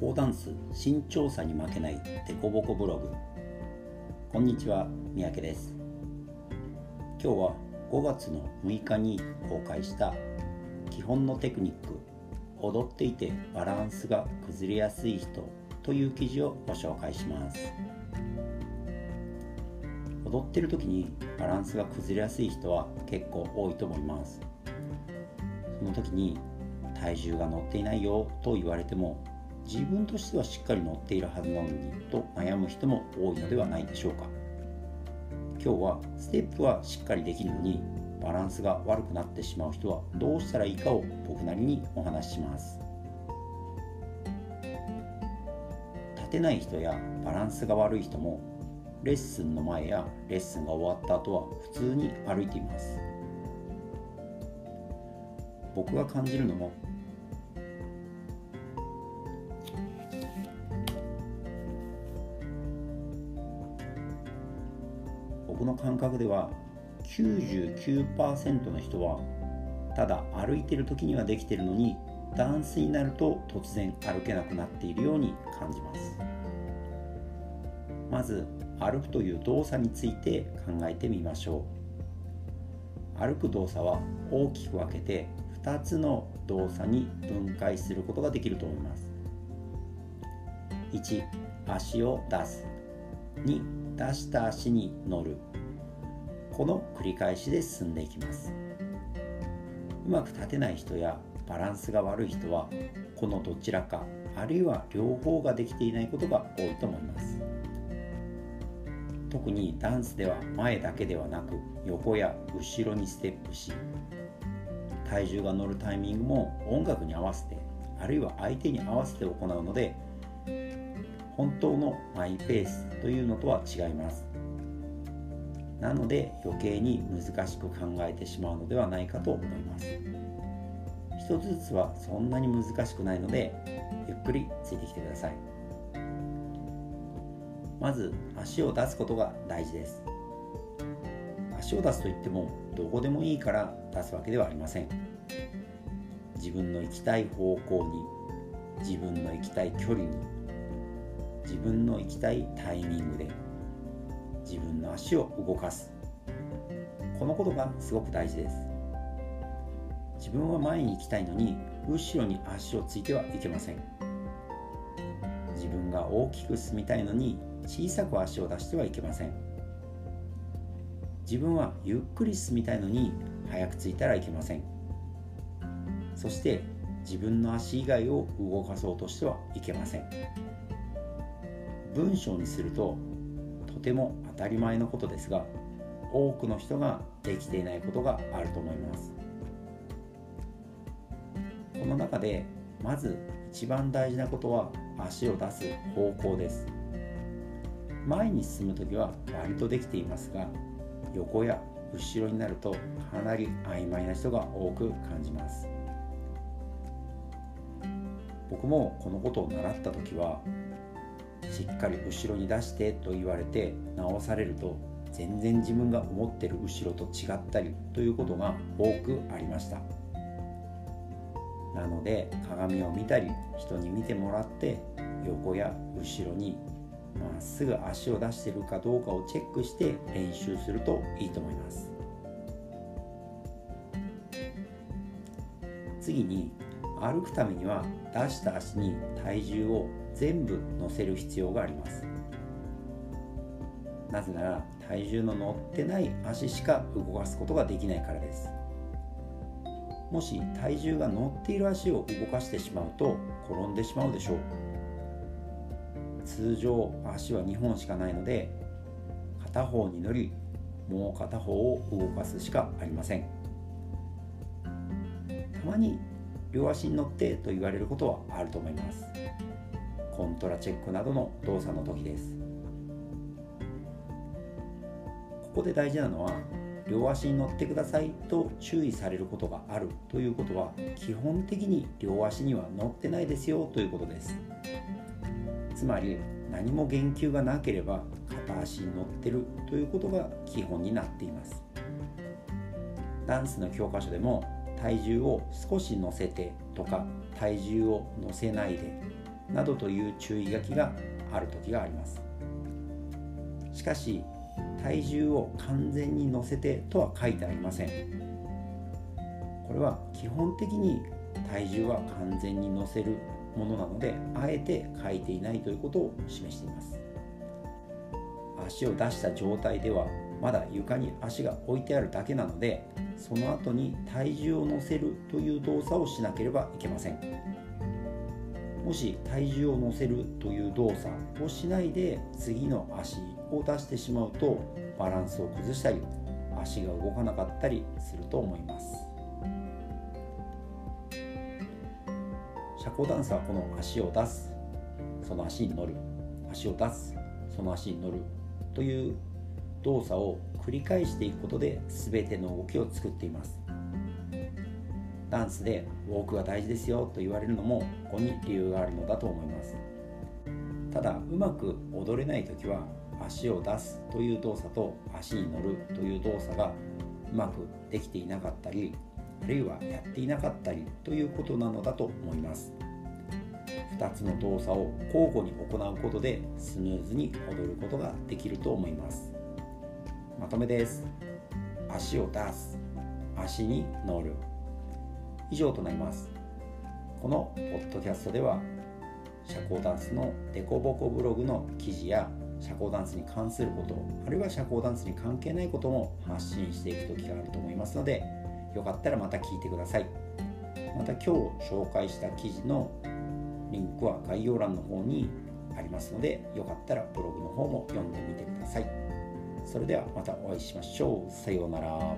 校ダンス身長差に負けないデコボコブログ。こんにちは三宅です。今日は5月の6日に公開した基本のテクニック踊っていてバランスが崩れやすい人という記事をご紹介します。踊ってる時にバランスが崩れやすい人は結構多いと思います。その時に体重が乗っていないよと言われても自分としてはしっかり乗っているはずなのにと悩む人も多いのではないでしょうか。今日はステップはしっかりできるのにバランスが悪くなってしまう人はどうしたらいいかを僕なりにお話しします。立てない人やバランスが悪い人もレッスンの前やレッスンが終わった後は普通に歩いています。僕が感じるのも僕の感覚では99%の人はただ歩いてる時にはできてるのにダンスになると突然歩けなくなっているように感じます。まず歩くという動作について考えてみましょう。歩く動作は大きく分けて2つの動作に分解することができると思います。1足を出す。2出した足に乗る。この繰り返しで進んでいきます。うまく立てない人やバランスが悪い人はこのどちらかあるいは両方ができていないことが多いと思います。特にダンスでは前だけではなく横や後ろにステップし体重が乗るタイミングも音楽に合わせてあるいは相手に合わせて行うので本当のマイペースというのとは違います。なので余計に難しく考えてしまうのではないかと思います。一つずつはそんなに難しくないのでゆっくりついてきてください。まず足を出すことが大事です。足を出すといってもどこでもいいから出すわけではありません。自分の行きたい方向に自分の行きたい距離に自分の行きたいタイミングで自分の足を動かす。このことがすごく大事です。自分は前に行きたいのに後ろに足をついてはいけません。自分が大きく進みたいのに小さく足を出してはいけません。自分はゆっくり進みたいのに早く着いたらいけません。そして自分の足以外を動かそうとしてはいけません。文章にするととても当たり前のことですが多くの人ができていないことがあると思います。この中でまず一番大事なことは足を出す方向です。前に進む時は割とできていますが横や後ろになるとかなり曖昧な人が多く感じます。僕もこのことを習った時はしっかり後ろに出してと言われて直されると全然自分が思ってる後ろと違ったりということが多くありました。なので鏡を見たり人に見てもらって横や後ろにまっすぐ足を出してるかどうかをチェックして練習するといいと思います。次に歩くためには出した足に体重を全部乗せる必要があります。なぜなら体重の乗ってない足しか動かすことができないからです。もし体重が乗っている足を動かしてしまうと転んでしまうでしょう。通常足は2本しかないので片方に乗りもう片方を動かすしかありません。たまに両足に乗ってと言われることはあると思います。コントラチェックなどの動作の時です。ここで大事なのは両足に乗ってくださいと注意されることがあるということは基本的に両足には乗ってないですよということです。つまり何も言及がなければ片足に乗ってるということが基本になっています。ダンスの教科書でも体重を少し乗せてとか体重を乗せないでなどという注意書きがある時があります。しかし体重を完全に乗せてとは書いてありません。これは基本的に体重は完全に乗せるものなのであえて書いていないということを示しています。足を出した状態ではまだ床に足が置いてあるだけなのでその後に体重を乗せるという動作をしなければいけません。もし体重を乗せるという動作をしないで次の足を出してしまうとバランスを崩したり足が動かなかったりすると思います。社交ダンスはこの足を出すその足に乗る足を出すその足に乗るという動作を繰り返していくことで全ての動きを作っています。ダンスでウォークが大事ですよと言われるのもここに理由があるのだと思います。ただうまく踊れない時は足を出すという動作と足に乗るという動作がうまくできていなかったりあるいはやっていなかったりということなのだと思います。2つの動作を交互に行うことでスムーズに踊ることができると思います。まとめです。足を出す。足に乗る。以上となります。このポッドキャストでは社交ダンスのデコボコブログの記事や社交ダンスに関することあるいは社交ダンスに関係ないことも発信していく時があると思いますのでよかったらまた聞いてください。また今日紹介した記事のリンクは概要欄の方にありますのでよかったらブログの方も読んでみてください。それではまたお会いしましょう。さようなら。